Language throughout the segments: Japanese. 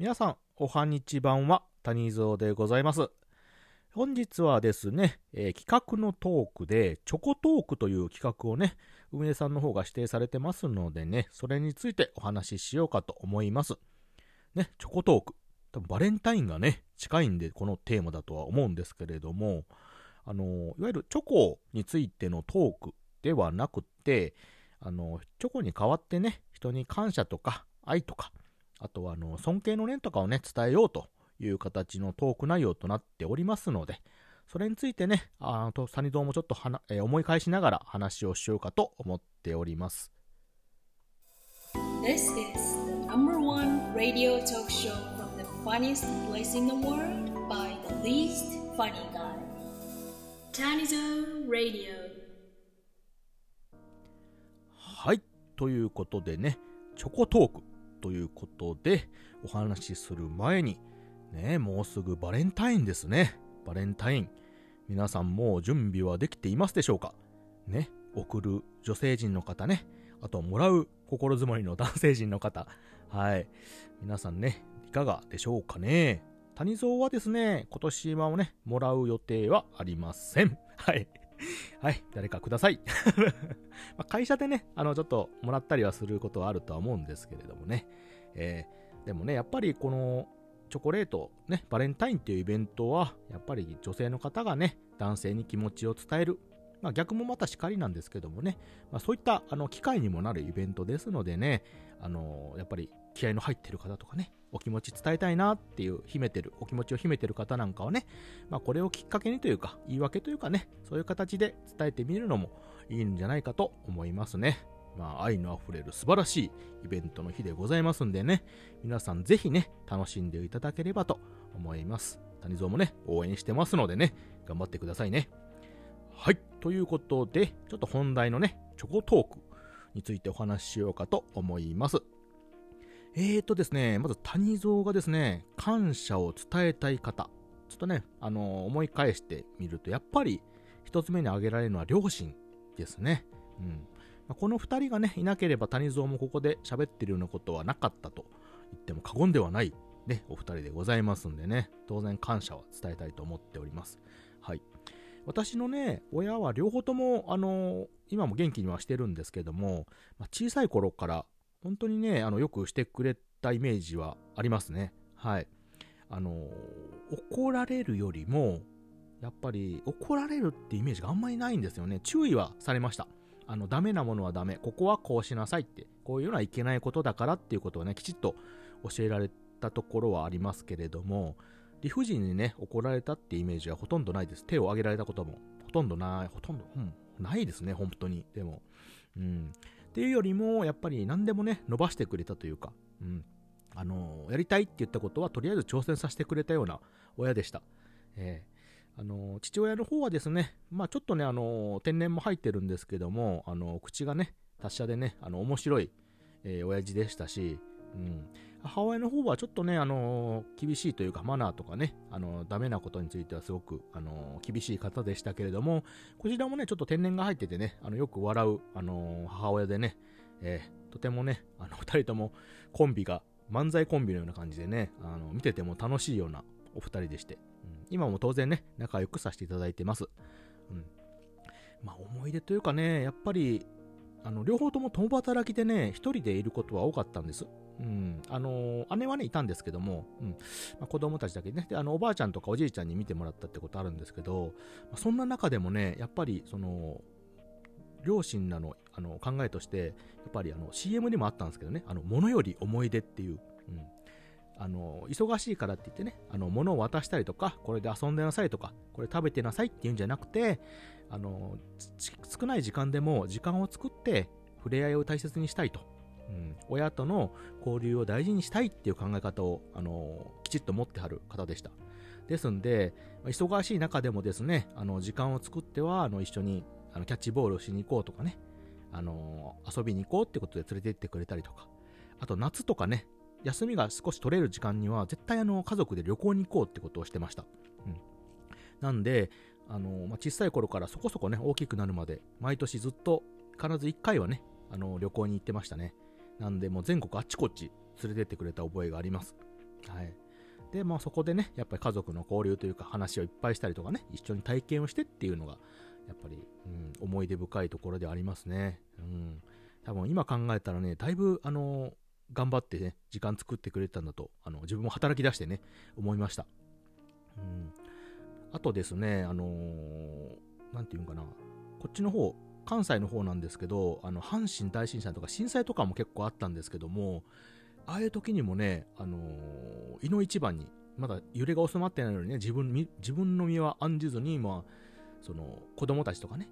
皆さん、おはにちばんは、谷蔵でございます。本日はですね、えー企画のトークで、チョコトークという企画をね、運営さんの方が指定されてますのでね、それについてお話ししようかと思います。ね、チョコトーク。多分バレンタインがね、近いんで、このテーマだとは思うんですけれども、あの、いわゆるチョコについてのトークではなくって、あの、チョコに代わってね、人に感謝とか愛とか、あとはあの、尊敬の念とかをね、伝えようという形のトーク内容となっておりますので、それについてね、あと、サニドーもちょっとはな、えー思い返しながら話をしようかと思っております。This is the number one radio talk show from the funniest place in the world by the least funny guy. Tanizo Radio. はい。ということでね、チョコトークということで、お話しする前に、ね、もうすぐバレンタインですね。バレンタイン。皆さんもう準備はできていますでしょうか？ね、送る女性陣の方ね、あともらう心づもりの男性陣の方。はい。皆さんね、いかがでしょうかね？谷蔵はですね、今年はね、もらう予定はありません。はい。はい、誰かください。ま会社でね、あの、ちょっともらったりはすることはあるとは思うんですけれどもね。えーでもね、やっぱりこの、チョコレート、ね、バレンタインっていうイベントは、やっぱり女性の方がね、男性に気持ちを伝える。まあ逆もまたしかりなんですけどもね、まあそういった、あの、機会にもなるイベントですのでね、あの、やっぱり気合の入ってる方とかね、お気持ち伝えたいなっていう秘めてる、お気持ちを秘めてる方なんかはね、まあこれをきっかけにというか、言い訳というかね、そういう形で伝えてみるのもいいんじゃないかと思いますね。まあ愛のあふれる素晴らしいイベントの日でございますんでね、皆さんぜひね、楽しんでいただければと思います。谷蔵もね、応援してますのでね、頑張ってくださいね。はい。ということで、ちょっと本題のね、チョコトークについてお話ししようかと思います。えーとですね、まず谷蔵がですね、感謝を伝えたい方。ちょっとね、あのー思い返してみると、やっぱり一つ目に挙げられるのは両親ですね。うん。この二人がね、いなければ谷蔵もここで喋ってるようなことはなかったと言っても過言ではない、ね、お二人でございますんでね、当然感謝は伝えたいと思っております。はい。私のね、親は両方とも、あの今も元気にはしてるんですけども、まあ小さい頃から本当にね、あの、よくしてくれたイメージはありますね。はい。あの怒られるよりも、やっぱり怒られるってイメージがあんまりないんですよね。注意はされました。あの、ダメなものはダメ。ここはこうしなさいって。こういうのはいけないことだからっていうことをね、きちっと教えられたところはありますけれども、理不尽にね、怒られたってイメージはほとんどないです。手を挙げられたこともほとんどない、ほとんど、うん、ないですね、本当に。でも。うん。っていうよりも、やっぱり何でもね、伸ばしてくれたというか、うん。あのやりたいって言ったことは、とりあえず挑戦させてくれたような親でした。えーあの父親の方はですね、まあちょっとね、あの天然も入ってるんですけども、あの口がね、達者でね、あの面白い、えー親父でしたし、うん。母親の方はちょっとね、あの厳しいというか、マナーとかね、あのダメなことについてはすごく、あの厳しい方でしたけれども、こちらもね、ちょっと天然が入っててね、あのよく笑う、あの母親でね、えとてもね、あの 二人ともコンビが、漫才コンビのような感じでね、あの見てても楽しいようなお二人でして、うん今も当然ね、仲良くさせていただいてます。うん。まあ思い出というかね、やっぱり、あの、両方とも共働きでね、一人でいることは多かったんです。うん。あの姉はね、いたんですけども、うん。まあ、子供たちだけね、で、あの、おばあちゃんとかおじいちゃんに見てもらったってことあるんですけど、まあそんな中でもね、やっぱり、その、両親らのあの考えとして、やっぱりあの CM にもあったんですけどね、あの、物より思い出っていう、うん。あの、忙しいからって言ってね、あの、物を渡したりとか、これで遊んでなさいとか、これ食べてなさいっていうんじゃなくて、あの、少ない時間でも時間を作って、触れ合いを大切にしたいと。うん、親との交流を大事にしたいっていう考え方を、あの、きちっと持ってはる方でした。ですんで、忙しい中でもですね、あの、時間を作っては、あの、一緒に、あの、キャッチボールをしに行こうとかね、あの、遊びに行こうってことで連れて行ってくれたりとか、あと夏とかね、休みが少し取れる時間には、絶対あの、家族で旅行に行こうってことをしてました。うん。なんで、あの、まあ、小さい頃からそこそこね、大きくなるまで、毎年ずっと、必ず1回はね、あの、旅行に行ってましたね。なんで、もう全国あっちこっち連れてってくれた覚えがあります。はい。で、まあそこでね、やっぱり家族の交流というか話をいっぱいしたりとかね、一緒に体験をしてっていうのが、やっぱり、うん、思い出深いところでありますね。うん。多分今考えたらね、だいぶ、あの頑張ってね、時間作ってくれたんだと、あの、自分も働き出してね、思いました。うん。あとですね、あのーなんていうんかな、こっちの方、関西の方なんですけど、あの、阪神大震災とか震災とかも結構あったんですけども、ああいう時にもね、あのー、いの一番に、まだ揺れが収まってないのにね、自分自分の身は案じずに、まあ、その、子供たちとかね、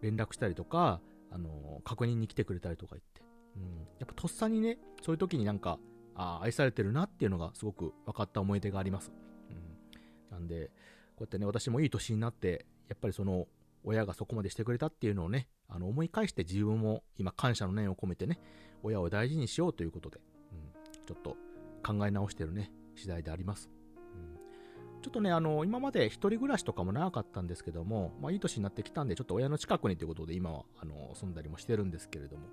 連絡したりとか、あのー確認に来てくれたりとか言って、うん、やっぱとっさにね、そういう時になんか、ああ、愛されてるなっていうのがすごく分かった思い出があります。うん、なんで、こうやってね、私もいい年になって、やっぱりその、親がそこまでしてくれたっていうのをね、あの思い返して自分も今感謝の念を込めてね、親を大事にしようということで、うん、ちょっと考え直してるね、次第であります。うん、ちょっとね、あの、今まで一人暮らしとかも長かったんですけども、まあいい年になってきたんで、ちょっと親の近くにということで今は、あの、住んだりもしてるんですけれども、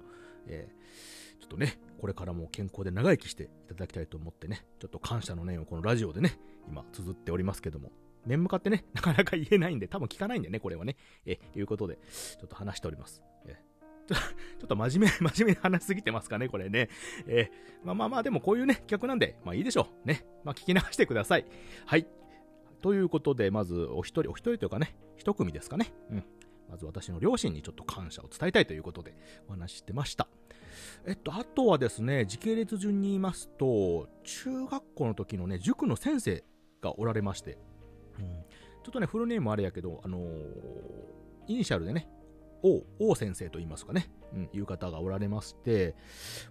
えーちょっとね、これからも健康で長生きしていただきたいと思ってね、ちょっと感謝の念をこのラジオでね、今綴っておりますけども、面向かってね、なかなか言えないんで、多分聞かないんでね、これはね。え、いうことで、ちょっと話しております。え、ちょ ちょっと真面目、真面目に話しすぎてますかね、これね。えまあまあまあ、でもこういうね、企画なんで、まあいいでしょう。ね。まあ聞き流してください。はい。ということで、まず、お一人、お一人というかね、一組ですかね。うん。まず私の両親にちょっと感謝を伝えたいということでお話ししてました。えっと、あとはですね、時系列順に言いますと、中学校の時のね、塾の先生がおられまして、うん、ちょっとね、フルネームあれやけど、あのーイニシャルでね、王、王先生と言いますかね、うん、いう方がおられまして、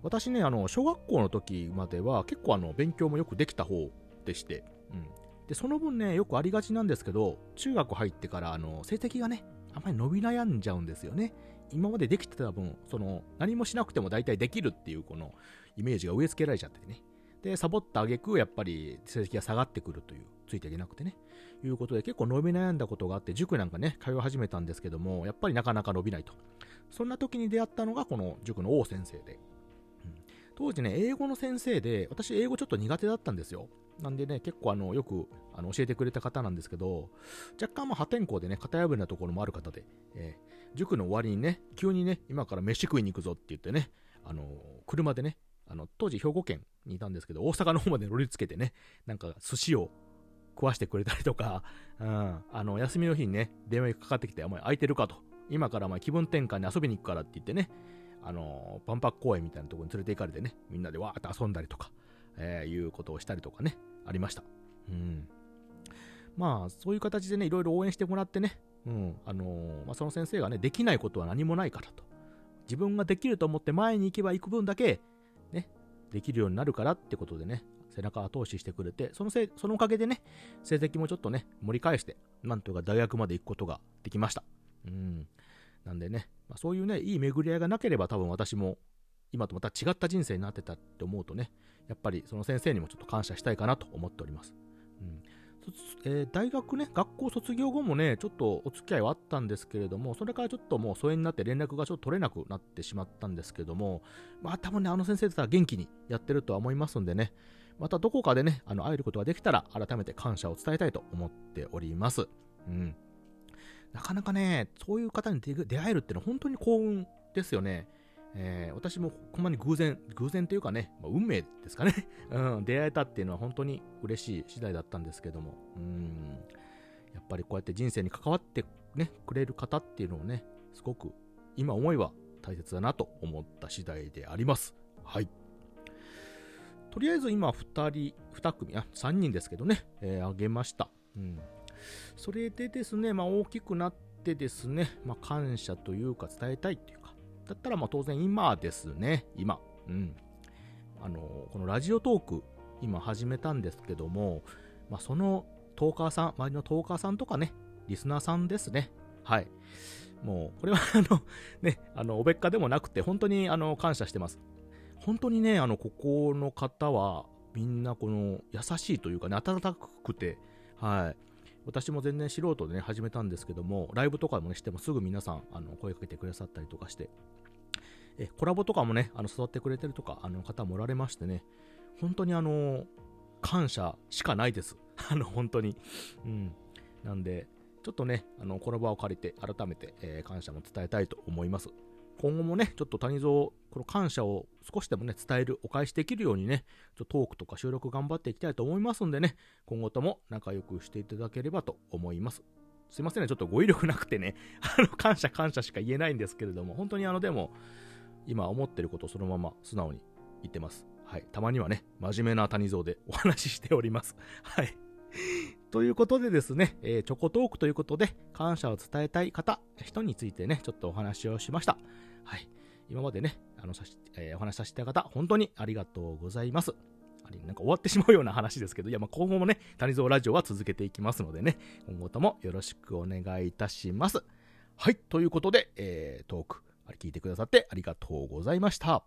私ね、あの、小学校の時までは結構あの、勉強もよくできた方でして、うん。で、その分ね、よくありがちなんですけど、中学入ってから、あの、成績がね、あんまり伸び悩んじゃうんですよね。今までできてた分、その、何もしなくても大体できるっていう、この、イメージが植え付けられちゃってね。で、サボった挙句、やっぱり成績が下がってくるという、ついていけなくてね。いうことで、結構伸び悩んだことがあって、塾なんかね、通い始めたんですけども、やっぱりなかなか伸びないと。そんな時に出会ったのが、この塾の王先生で。うん当時ね、英語の先生で、私英語ちょっと苦手だったんですよ。なんでね、結構あの、よくあの教えてくれた方なんですけど、若干まあ破天荒でね、型破りなところもある方で、えー塾の終わりにね、急にね、今から飯食いに行くぞって言ってね、あの車でね、あの、当時兵庫県にいたんですけど、大阪の方まで乗りつけてね、なんか寿司を食わしてくれたりとか、うん、あの、休みの日にね、電話がかかってきて、お前空いてるかと。今からお前気分転換に遊びに行くからって言ってね、あの万博公園みたいなとこに連れて行かれてね、みんなでわーって遊んだりとか、えーいうことをしたりとかね、ありました。うん。まあ、そういう形でね、いろいろ応援してもらってね、うん、あのまあ、その先生がね、できないことは何もないからと。自分ができると思って前に行けば行く分だけ、ね、できるようになるからってことでね、背中後押ししてくれて、そのせい、そのおかげでね、成績もちょっとね、盛り返して、なんというか大学まで行くことができました。うん。なんでね、まあ、そういうね、いい巡り合いがなければ多分私も、今とまた違った人生になってたって思うとね、やっぱりその先生にもちょっと感謝したいかなと思っております。うん。えー大学ね、学校卒業後もね、ちょっとお付き合いはあったんですけれども、それからちょっともう疎遠になって連絡がちょっと取れなくなってしまったんですけども、まあ多分ね、あの先生だったら元気にやってるとは思いますんでね、またどこかでね、あの、会えることができたら、改めて感謝を伝えたいと思っております。うん。なかなかね、そういう方に出出会えるってのは本当に幸運ですよね。えー私もほんまに偶然、偶然というかね、まあ運命ですかね。うん、出会えたっていうのは本当に嬉しい次第だったんですけども。うん。やっぱりこうやって人生に関わってね、くれる方っていうのをね、すごく今思いは大切だなと思った次第であります。はい。とりあえず今2人、2組、あ、3人ですけどね、えーあげました。うん。それでですね、まあ大きくなってですね、まあ感謝というか伝えたいっていうか、だったらまあ当然今ですね、今。うん。あのこのラジオトーク、今始めたんですけども、まあそのトーカーさん、周りのトーカーさんとかね、リスナーさんですね。はい。もう、これは あの、ね、あの、おべっかでもなくて、本当にあの、感謝してます。本当にね、あの、ここの方は、みんなこの、優しいというかね、温かくて、はい。私も全然素人でね、始めたんですけども、ライブとかもね、してもすぐ皆さん、あの、声かけてくださったりとかして、え、コラボとかもね、あの、誘ってくれてるとか、あの、方もおられましてね、本当にあの、感謝しかないです。あの、本当に。うん。なんで、ちょっとね、あの、この場を借りて、改めて、えー、感謝も伝えたいと思います。今後もね、ちょっと谷蔵、この感謝を少しでもね、伝える、お返しできるようにね、ちょっとトークとか収録頑張っていきたいと思いますんでね、今後とも仲良くしていただければと思います。すいませんね、ちょっと語彙力なくてね、あの、感謝感謝しか言えないんですけれども、本当にあの、でも、今思ってることをそのまま素直に言ってます。はい。たまにはね、真面目な谷蔵でお話ししております。はい。ということでですね、えー、チョコトークということで、感謝を伝えたい方、人についてね、ちょっとお話をしました。はい。今までね、あの、さし、えー、お話しさせた方、本当にありがとうございます。あれ、なんか終わってしまうような話ですけど、いや、まあ、今後もね、谷蔵ラジオは続けていきますのでね、今後ともよろしくお願いいたします。はい。ということで、えー、トーク、あれ聞いてくださってありがとうございました。